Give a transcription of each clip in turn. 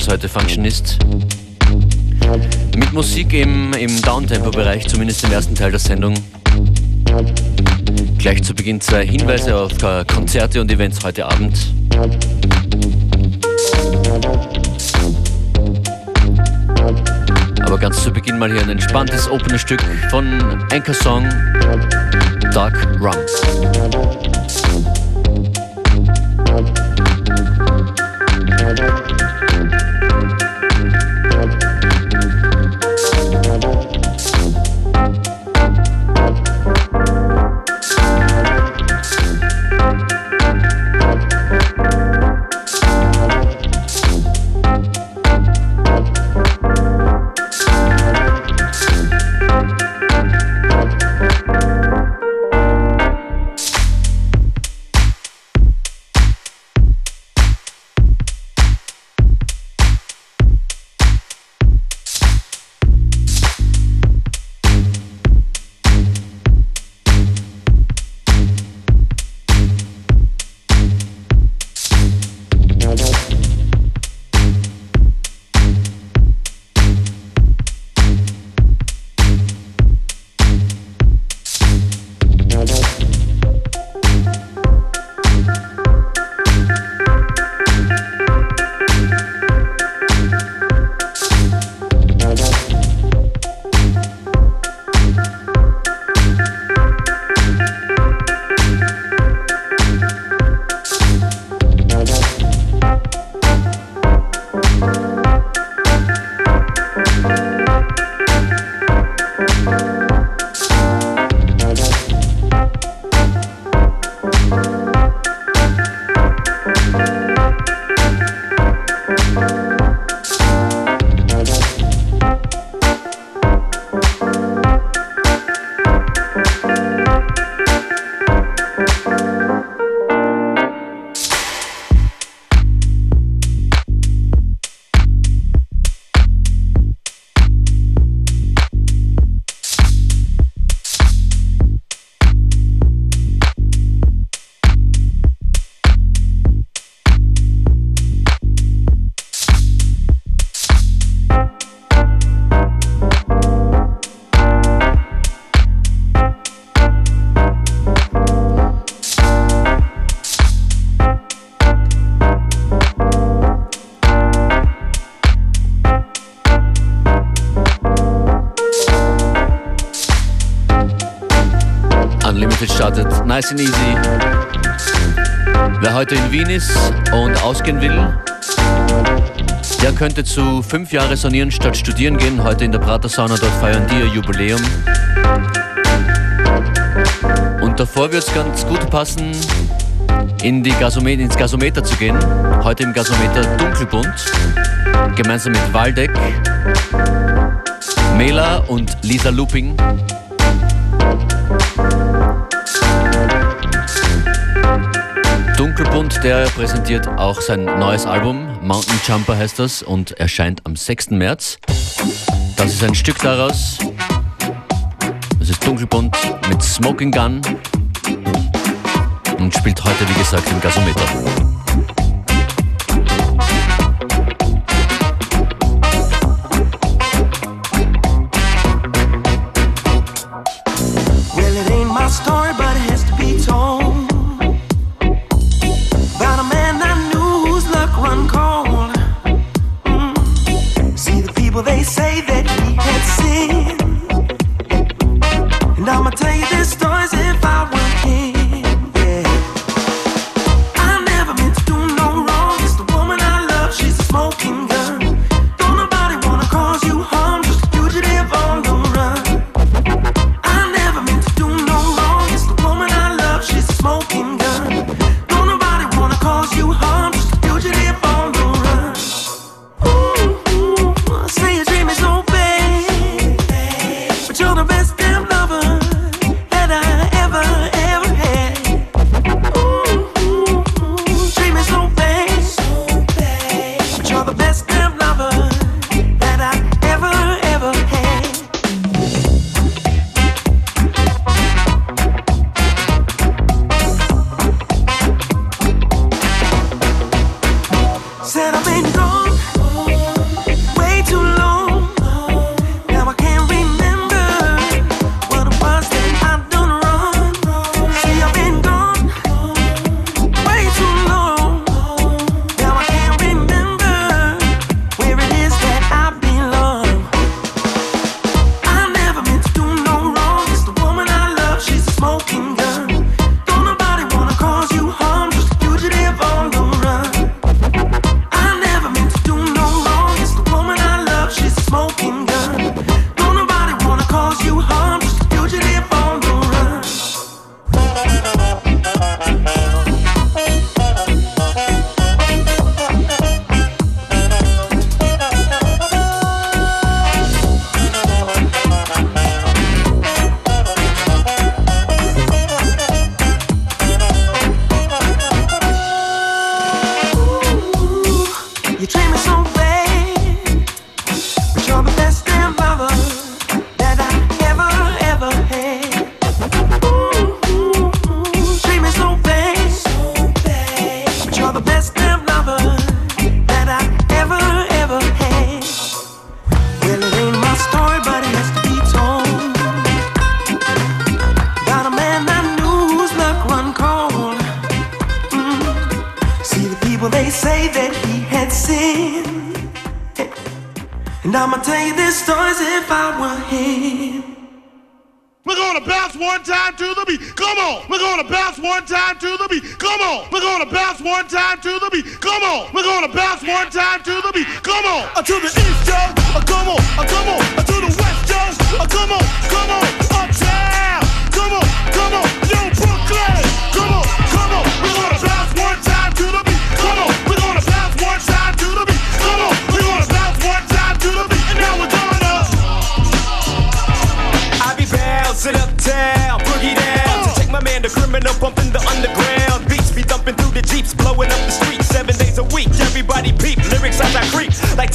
Turntables heute Functionist. Mit Musik im, im Downtempo-Bereich, zumindest im ersten Teil der Sendung. Gleich zu Beginn zwei Hinweise auf Konzerte und Events heute Abend. Aber ganz zu Beginn mal hier ein entspanntes Opener-Stück von Anchor Song Dark Rum. Nice and easy. Wer heute in Wien ist und ausgehen will, der könnte zu fünf Jahre sonieren statt studieren gehen. Heute in der Prater Sauna, dort feiern die ihr Jubiläum. Und davor wird es ganz gut passen, in die Gasometer, ins Gasometer zu gehen. Heute im Gasometer dunkelbunt, gemeinsam mit Waldeck, Mela und Lisa Looping. Dunkelbunt, der präsentiert auch sein neues Album, Mountain Jumper heißt das, und erscheint am 6. März. Das ist ein Stück daraus. Das ist Dunkelbunt mit Smoking Gun und spielt heute, wie gesagt, im Gasometer. One time to the beat. Come on. We're gonna bounce one time to the beat. Come on. We're gonna bounce one time to the beat. Come on. Uh, to the east, Joe. Uh, come on. Uh, come on. Uh, to the west, Joe. Uh, come on. Come on. Uptown. Come on. Come on.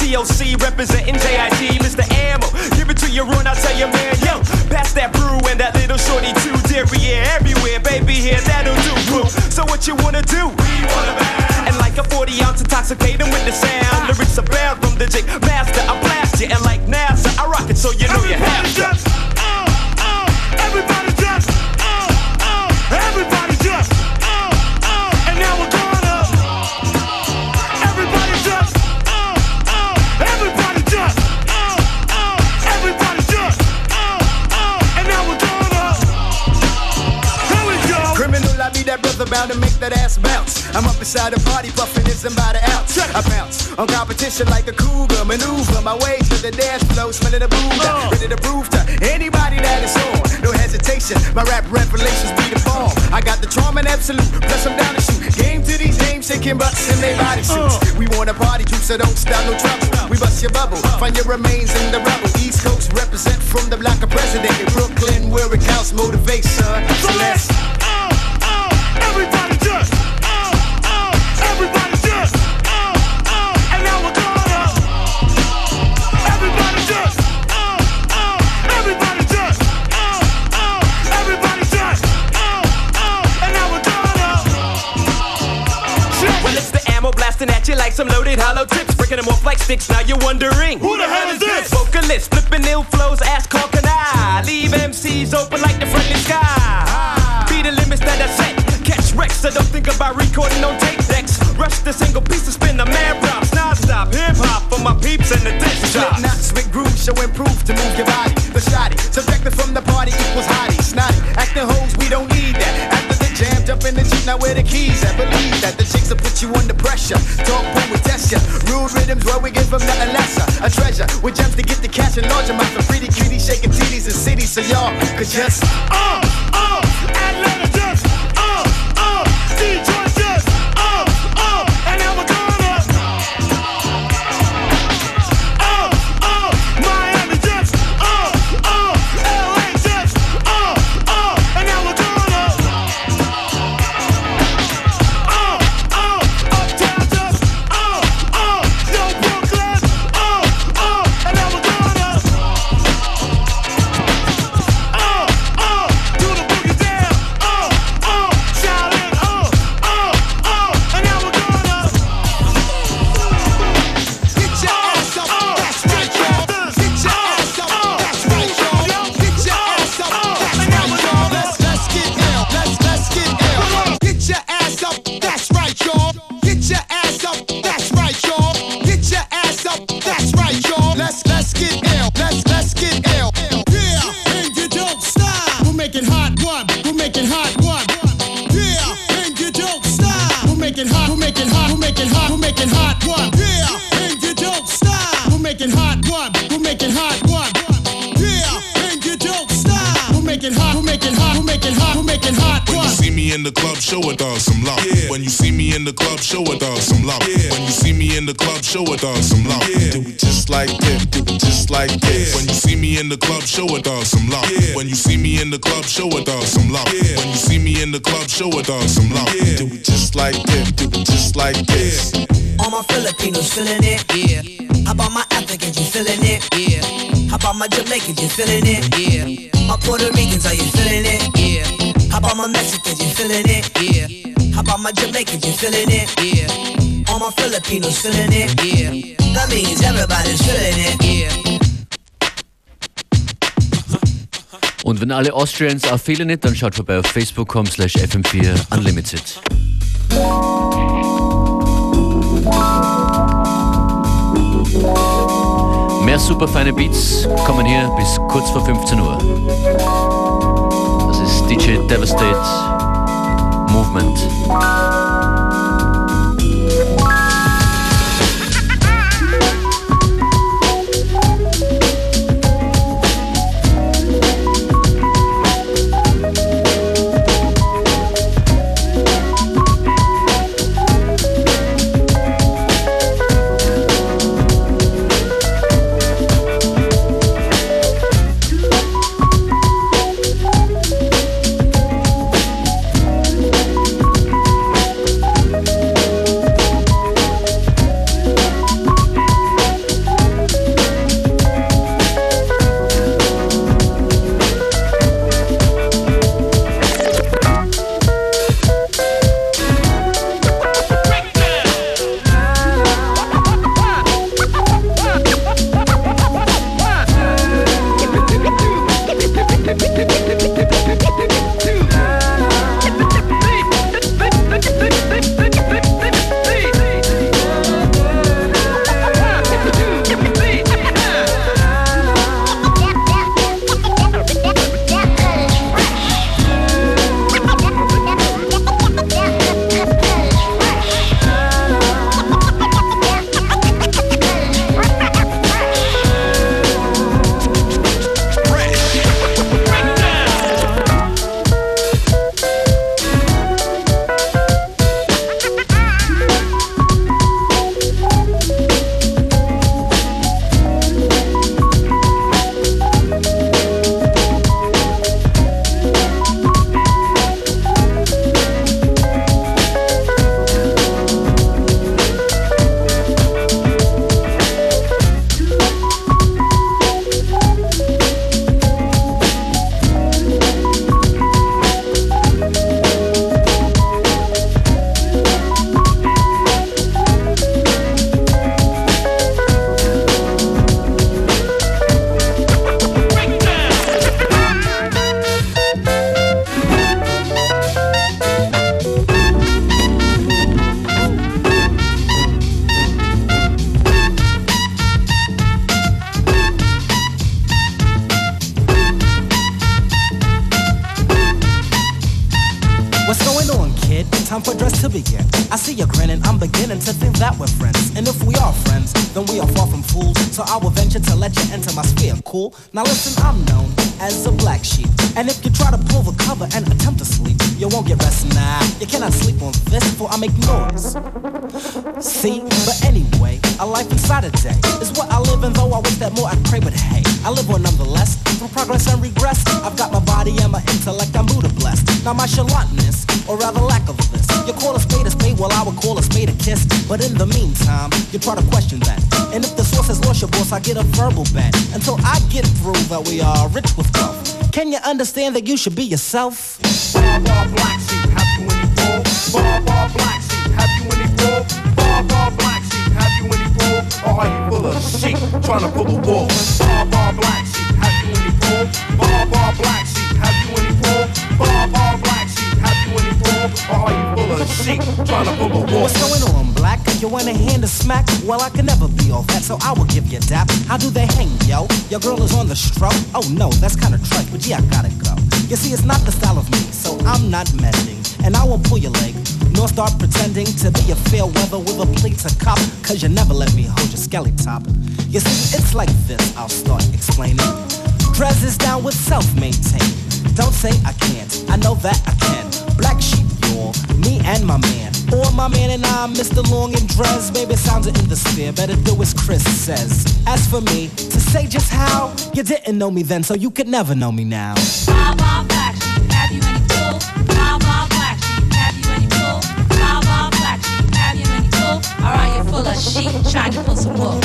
TOC representing JIT, Mr. Ammo. Give it to your run, I tell you, man, yo. Pass that brew and that little shorty too. Yeah, everywhere, baby, here, that'll do, boo. So what you wanna do? We wanna bounce. And like a 40 ounce intoxicating with the sound. Lyrics abound from the J Master, inside the party, puffing ism by the ounce. I bounce on competition like a cougar, maneuver my way to the dance floor, smelling the booze, ready to prove to anybody that it's on. No hesitation, my rap revelations be the bomb. I got the charm and absolute, plus I'm down to shoot. Game to these dames, shaking butts in their body suits. We want a party juice, so don't stop no trouble. We bust your bubble, find your remains in the rubble. East Coast represent from the block of president in Brooklyn, where it counts motivation. So let's, uh, uh, everybody some loaded hollow tips, breaking them off like sticks. Now you're wondering Who the hell is this? Vocalist flipping ill flows, ass call can I leave MCs open like the friendly sky? Be the limits that I set. Catch wrecks, so don't think about recording on tape decks. Rush the single piece to spin the mad props, non-stop hip hop for my peeps and the disc jocks. knots with grooves showing proof to move your body. The shoddy, subjected from the party equals hottie. Snotty, acting hoes, in the Jeep, now where the keys at? Believe that the chicks will put you under pressure. Talk boom, we test ya. Rude rhythms, where we give them nothing lesser. A treasure with gems to get the cash and large amounts of pretty cuties shaking titties in cities. So y'all could just uh, Do it just like this, do it just like this. All my Filipinos feeling it, yeah. How about my Africans, you feeling it, yeah. How about my Jamaicans, you feeling it, yeah. My Puerto Ricans, are you feeling it, yeah. How about my Mexicans, you feeling it, yeah. How about my Jamaicans, you feeling it, yeah. All my Filipinos feeling it, yeah. That means everybody's feeling it, yeah. Und wenn alle Austrians auch fehlen nicht, dann schaut vorbei auf facebook.com slash fm4 unlimited. Mehr super feine Beats kommen hier bis kurz vor 15 Uhr. Das ist DJ Devastate Movement. Now listen, I'm known as a black sheep. And if you try to pull the cover and attempt to sleep, you won't get rest. Nah, you cannot sleep on this, for I make noise. See, but anyway, a life inside a day is what I live in, though I wish that more I'd pray, but hey, I live on nonetheless. Through progress and regress, I've got my body and my intellect, I'm Buddha blessed. Now my chalantness, or rather lack of this, you call a spade a spade, well I would call a spade a kiss. But in the meantime, you try to question that. And if the source has lost your boss, I get a verbal bet. Until I get through that we are rich with Can you understand that you should be yourself? Bar bar black sheep, have you any? Bar bar black sheep, have you any? Bar bar black sheep, have you any? Or are you full of sheep trying to pull a wool? Bar bar black sheep, have you any wool? Bar bar black sheep, have you any you full of trying to pull a wool? What's going on, black? You want a hand to smack? Well, I can never be all that, so I will give you dap. How do they hang, yo? Your girl is on the stroke? Oh no, that's kinda trite, but yeah, I gotta go. You see, it's not the style of me, so I'm not mending. And I won't pull your leg, nor start pretending to be a fair weather with a plate to cop, cause you never let me hold your skelly top. You see, it's like this, I'll start explaining. Dress is down with self-maintain. Don't say I can't, I know that I can. Black sheep, y'all, me and my man. Or my man and I, Mista Lawnge and Dres. Sounds it in the sphere, better do as Chris says. As for me, to say just how, you didn't know me then, so you could never know me now. Bob, Bob, black sheep, have you any pull? Bob, Bob, black sheep, have you any pull? Bob, Bob, black sheep, have you any pull? Or are you full of sheep trying to pull some wool?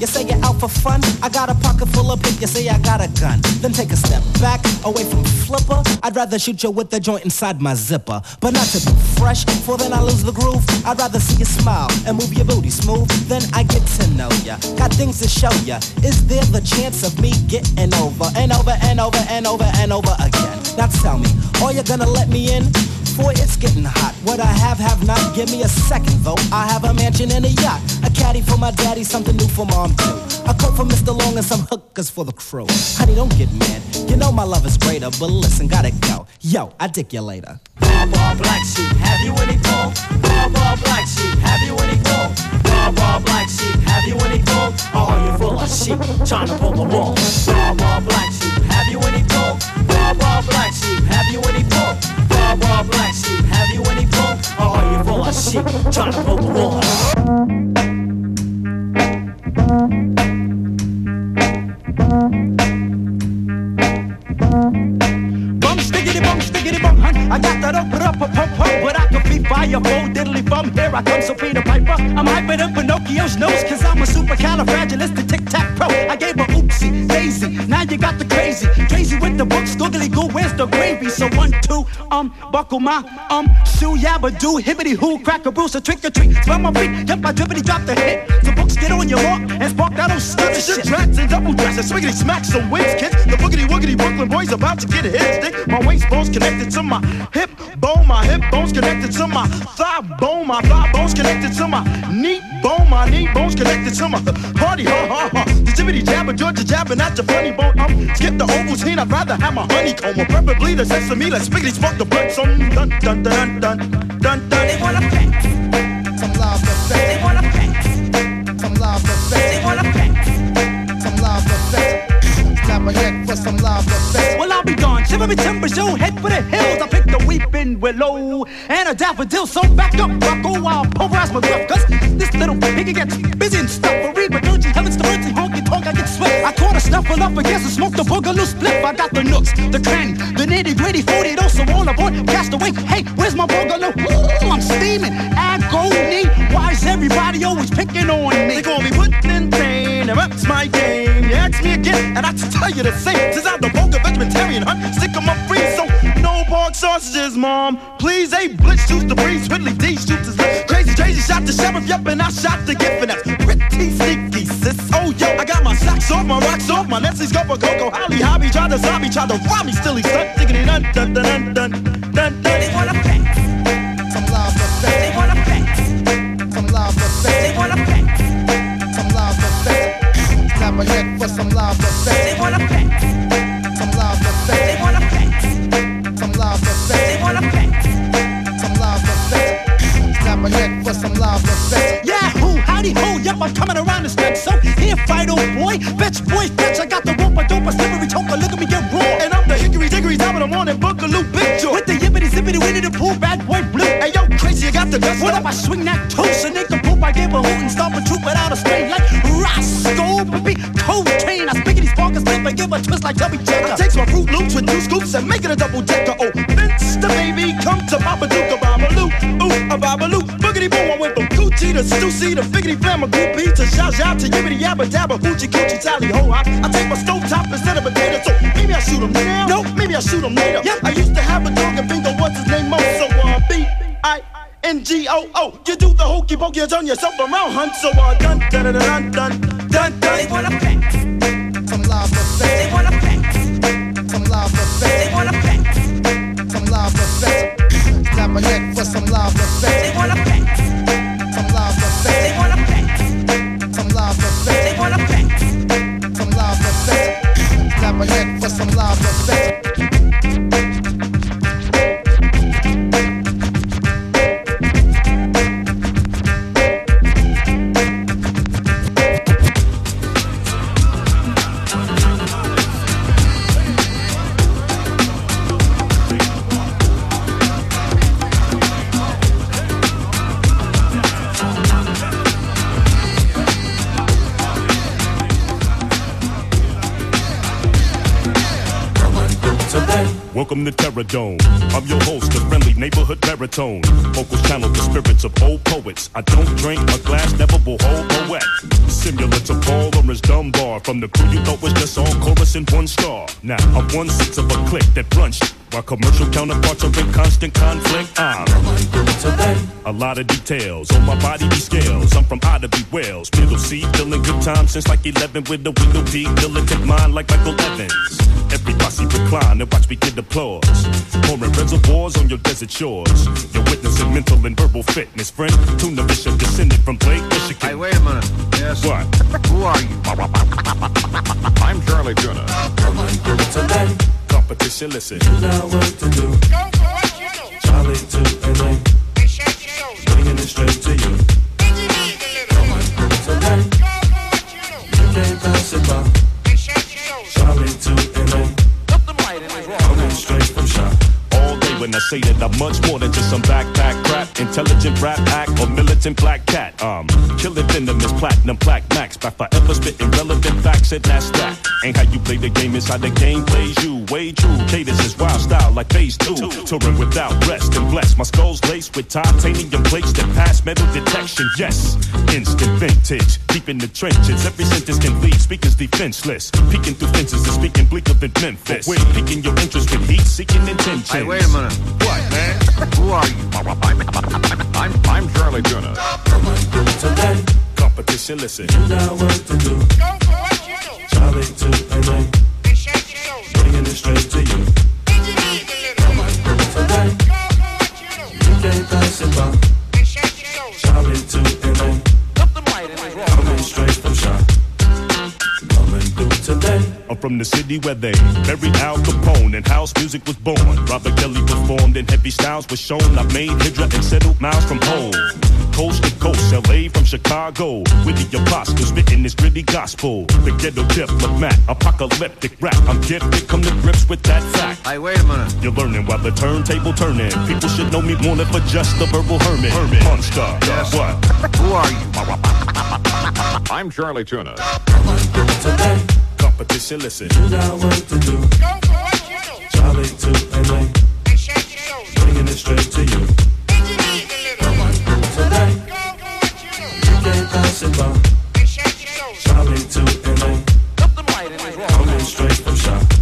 You say you're out for fun. I got a pocket full of pink, you say I got a gun. Then take a step back, away from the flipper. I'd rather shoot you with the joint inside my zipper. But not to be fresh, for then I lose the groove. I'd rather see you smile and move your booty smooth. Then I get to know ya. Got things to show ya. Is there the chance of me getting over and over and over and over and over again? Now tell me, are you gonna let me in? Boy, it's getting hot. What I have, have not. Give me a second, though. I have a mansion and a yacht. A caddy for my daddy, something new for mom, too. A coat for Mista Lawnge and some hookers for the crew. Honey, don't get mad. You know my love is greater, but listen, gotta go. Yo, I dick you later. Bar bar black sheep, have you any pull? Bar bar black sheep, have you any pull? Bar bar black sheep, have you any pull? Or oh, are you full of sheep trying to pull the wool? Bar bar black sheep, have you any pull? Bar bar black sheep, have you any pull? Bar bar black sheep, have you any pull? Or are you full of sheep trying to pull the wool? Bum stickity bum stickity bum hun. I got that up up up, but I be fire full diddly bum. Here I come, so Peter Piper. I'm hyping up Pinocchio's nose, cause I'm a supercalifragilistic tic tac pro. I gave her oopsie, daisy. Now you got the crazy. Crazy with the books, googly goo, where's the gravy? So one, two, um, buckle my um shoe, yabba do, hibbity hoo, crack a bruise, a trick or treat. Spell my feet, yep, I drippity drop the hit. The books get on your mark and spark that old stuff Shit, shit. tracks and double dress and swiggity smacks some wings, kids. The boogity woogity Brooklyn boys about to get a hit stick. My waist bones connected to my hip bone, my hip bones connected to my thigh bone, my thigh bones connected to my knee bone, my knee bones connected to my party, ha ha ha. The jibbity jabber, Georgia jabbing at your funny bone. Um, skip the Ovaltine, I'd rather have my honeycomb, or preferably the sesame. Let's spiggity spark the blood, some dun dun dun dun dun dun dun. They wanna pack Some love effect. They wanna A some. Well, I'll be gone. Shiver me timbers, yo, head for the hills. I picked the weeping willow and a daffodil. So back up, Rocco, I'll pulverize my gruff. Cause this little piggy gets busy and stuff. For read, but urgent heavens to and honky tonk, I get sweat. I caught a snuffle up against and smoked a boogaloo split. I got the nooks, the cranny, the nitty gritty, 40 so all aboard, cast away. Hey, where's my boogaloo? Ooh, I'm steaming. Agony. Why is everybody always picking on me? They call me putting in and my game. You ask me again, and I tell you the same. Since I'm the vulgar vegetarian huh? Sick of my free, so no pork sausages, mom. Please, a blitz juice the breeze, Whitley D shoots his. Crazy, crazy, shot the sheriff, yep, and I shot the gift, and that's pretty sneaky, sis. Oh, yo, I got my socks off, my rocks off, my Nestle's go for Coco Holly Hobby, try to zombie, try to rob me, still he's stuck, dun dun dun dun dun dun. They wanna pack. For some love effect. They wanna pack. Some love effect. They wanna pack. Some love effect. They wanna pack. Some love effect. Clap a head for some love effect. Yahoo, howdy ho, yep, I'm coming around the step. So here, fight, old boy, bitch, boy, bitch, I got the rope, I don't, but slippery choker, look at me get raw. And I'm the hickory dickory top of the morning boogaloo big joy. With the yippity zippity winnie the pooh, bad boy blue. Hey yo, crazy, you got the dust. What up, I swing that toe, so nigga poop, I give a hoot and stomp a troop without a strain like Roscoe, like I Checker. takes my Fruit Loops with two scoops and make it a double decker. Oh, Vince the baby, come to Babadook, a Babaloo, ooh, a Babaloo. Boogity boom, I went from Coochie to Stussy to Figgity Flam, a groupie to Zha Zha to Yibbity Yabba Dabba, Hoochie Coochie Tally Ho Hop. I take my stove top instead of a potato, so maybe I shoot 'em now. No, maybe I shoot 'em later. Yep. I used to have a dog and bingo, what's his name? Mo, so uh, B I. N-G-O-O, you do the hokey pokey, you turn yourself around, hunt. So uh, dun dun dun dun dun dun dun. I'm your host, the friendly neighborhood baritone. Vocals channel the spirits of old poets. I don't drink, my glass never will hold a wet. Similar to Paul Laurence Dunbar. From the crew you thought was just all chorus and one star. Now I'm one sixth of a click that brunch. While commercial counterparts are in constant conflict, I'm a lot of details on my body be scales. I'm from Ida B. Wells, middle C, feeling good time since like 11 with a window P, militant mind like Michael Evans. Every posse recline and watch me get applause. Pouring reservoirs on your desert shores. You're witnessing mental and verbal fitness, friend. Tuna Bishop descended from Blake, Michigan. Hey, wait a minute. Yes. What? Who are you? I'm Chali 2na. Competition, listen. Now what to do? Charlie to LA. Bringing it straight to you. Come on, today. You can't pass it by. Charlie to LA. When I say that I'm much more than just some backpack crap, intelligent rap act, or militant black cat. Um, killing venomous platinum plaque max by forever spitting relevant facts and that's that. Ain't how you play the game, it's how the game plays you. Way true, cadence is wild style like phase two. Touring without rest and blessed. My skull's laced with titanium plates that pass metal detection. Yes, instant vintage, deep in the trenches. Every sentence can lead speakers defenseless. Peeking through fences and speaking bleaker than Memphis. We're Piquing your interest with heat seeking intentions. Hey, wait a minute. What, man? Who are you? I'm, I'm, I'm Chali 2na. Today, Competition, listen. now what to do? Charlie to LA. Bringing it straight to you. The city where they buried Al Capone and house music was born. Robert Kelly performed and heavy styles was shown. I made Hydra and settled miles from home. Coast to coast, LA from Chicago. With the apostle spitting this gritty gospel. The ghetto diplomat, apocalyptic rap. I'm gifted, come to grips with that fact. Hey, wait a minute. You're learning while the turntable turning. People should know me more than for just the verbal hermit. Hermit. Monster. Yes. What? Who are you? I'm Chali 2na. Today, Competition, listen. now what to do? Charlie to LA. Bringing it straight to you. Come on, today. You can't pass it by. Charlie to LA. Coming straight from shop.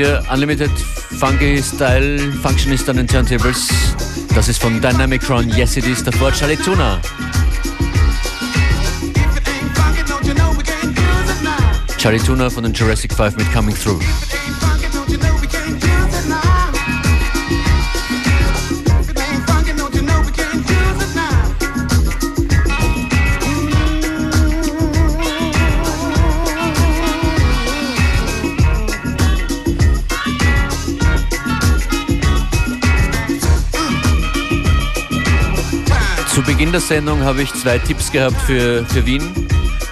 FM4 Unlimited Funky Style Functionist an den Turntables. Das ist von Dynamicron, Yes It Is, davor Charlie Tuna. Charlie Tuna von den Jurassic 5 mit Coming Through. Beginn der Sendung habe ich zwei Tipps gehabt für, für Wien.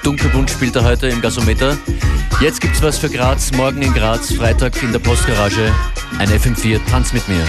Dunkelbunt spielt er heute im Gasometer. Jetzt gibt's was für Graz, morgen in Graz, Freitag in der Postgarage. Ein FM4, tanz mit mir.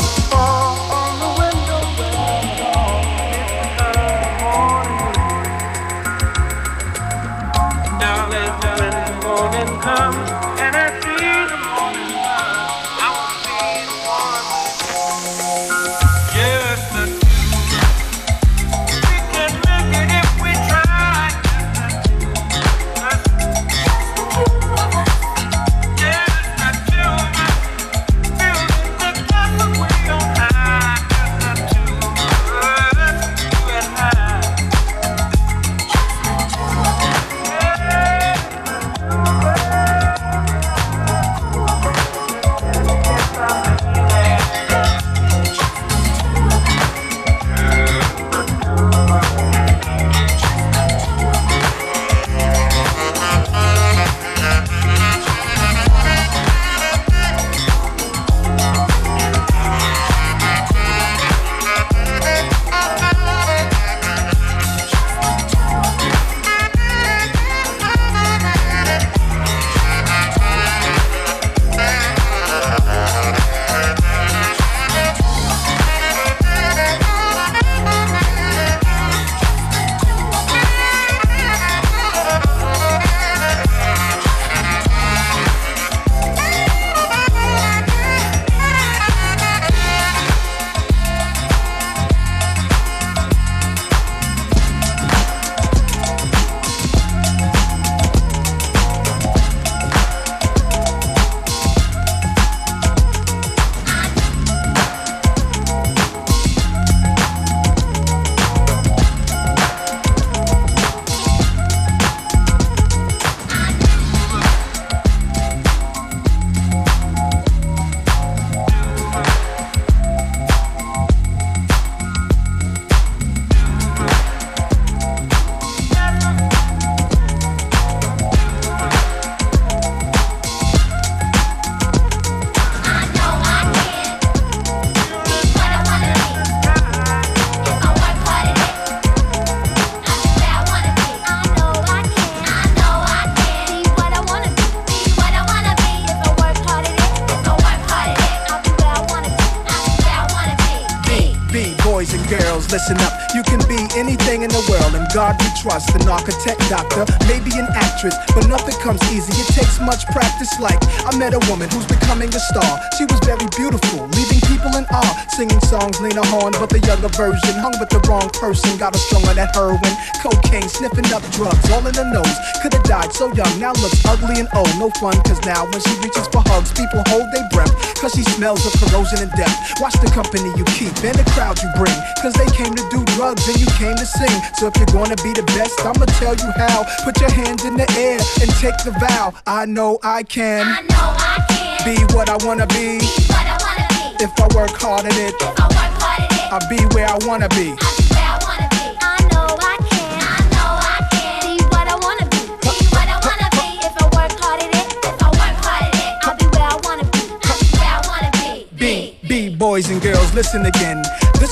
Listen architect, doctor, maybe an actress, but nothing comes easy. It takes much practice. Like I met a woman who's becoming a star. She was very beautiful, Singing songs, Lena Horne, but the younger version hung with the wrong person. Got her strung on that heroin, cocaine, sniffing up drugs, all in the nose. Could've died so young, now looks ugly and old. No fun, cause now when she reaches for hugs, people hold their breath. Cause she smells of corrosion and death. Watch the company you keep and the crowd you bring. Cause they came to do drugs and you came to sing. So if you're gonna be the best, I'ma tell you how. Put your hands in the air and take the vow. I know I can. I know I can. Be what I wanna be. What I wanna be. If I work hard at it, If I work hard at it. I'll be where I wanna be. I'll be where I wanna be. I know I can. I know I can. Be what I wanna be. Be what I wanna be. If I work hard at it. If I work hard at it. I'll be where I wanna. I'll be where I wanna be. B, B, boys and girls, listen again.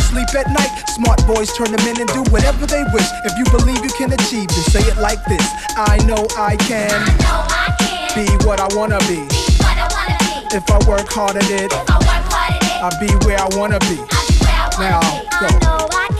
sleep at night. Smart boys turn them in and do whatever they wish. If you believe you can achieve, then say it like this. I know I can. I know I can. Be what I wanna be. Be I wanna be. If I work hard at it, I work hard at it. I'll be where I wanna be. I'll be where I wanna Now, be. go.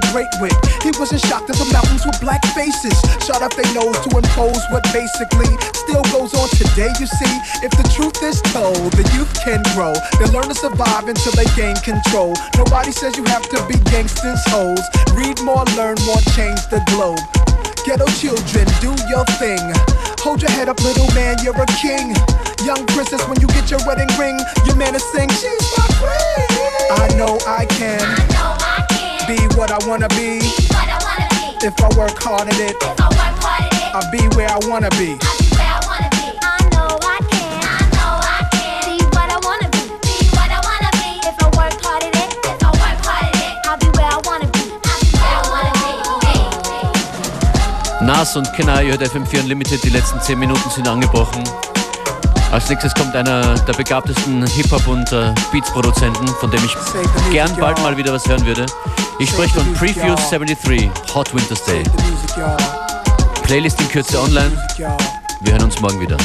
great wit. He wasn't shocked that the mountains were black faces. Shot up their nose to impose what basically still goes on today, you see. If the truth is told, the youth can grow. They learn to survive until they gain control. Nobody says you have to be gangsters, hoes. Read more, learn more, change the globe. Ghetto children, do your thing. Hold your head up, little man, you're a king. Young princess, when you get your wedding ring, your man is sing, she's my queen. I know I can. Be what I wanna be. If I work hard at it, I'll be where I wanna be. Nas und Kenai hört FM4 Unlimited, die letzten 10 Minuten sind angebrochen. Als nächstes kommt einer der begabtesten Hip-Hop- und äh, Beats-Produzenten, von dem ich gern bald mal wieder was hören würde. Ich spreche von Preview 73, Hot Winter's Day. Playlist in Kürze online. Wir hören uns morgen wieder.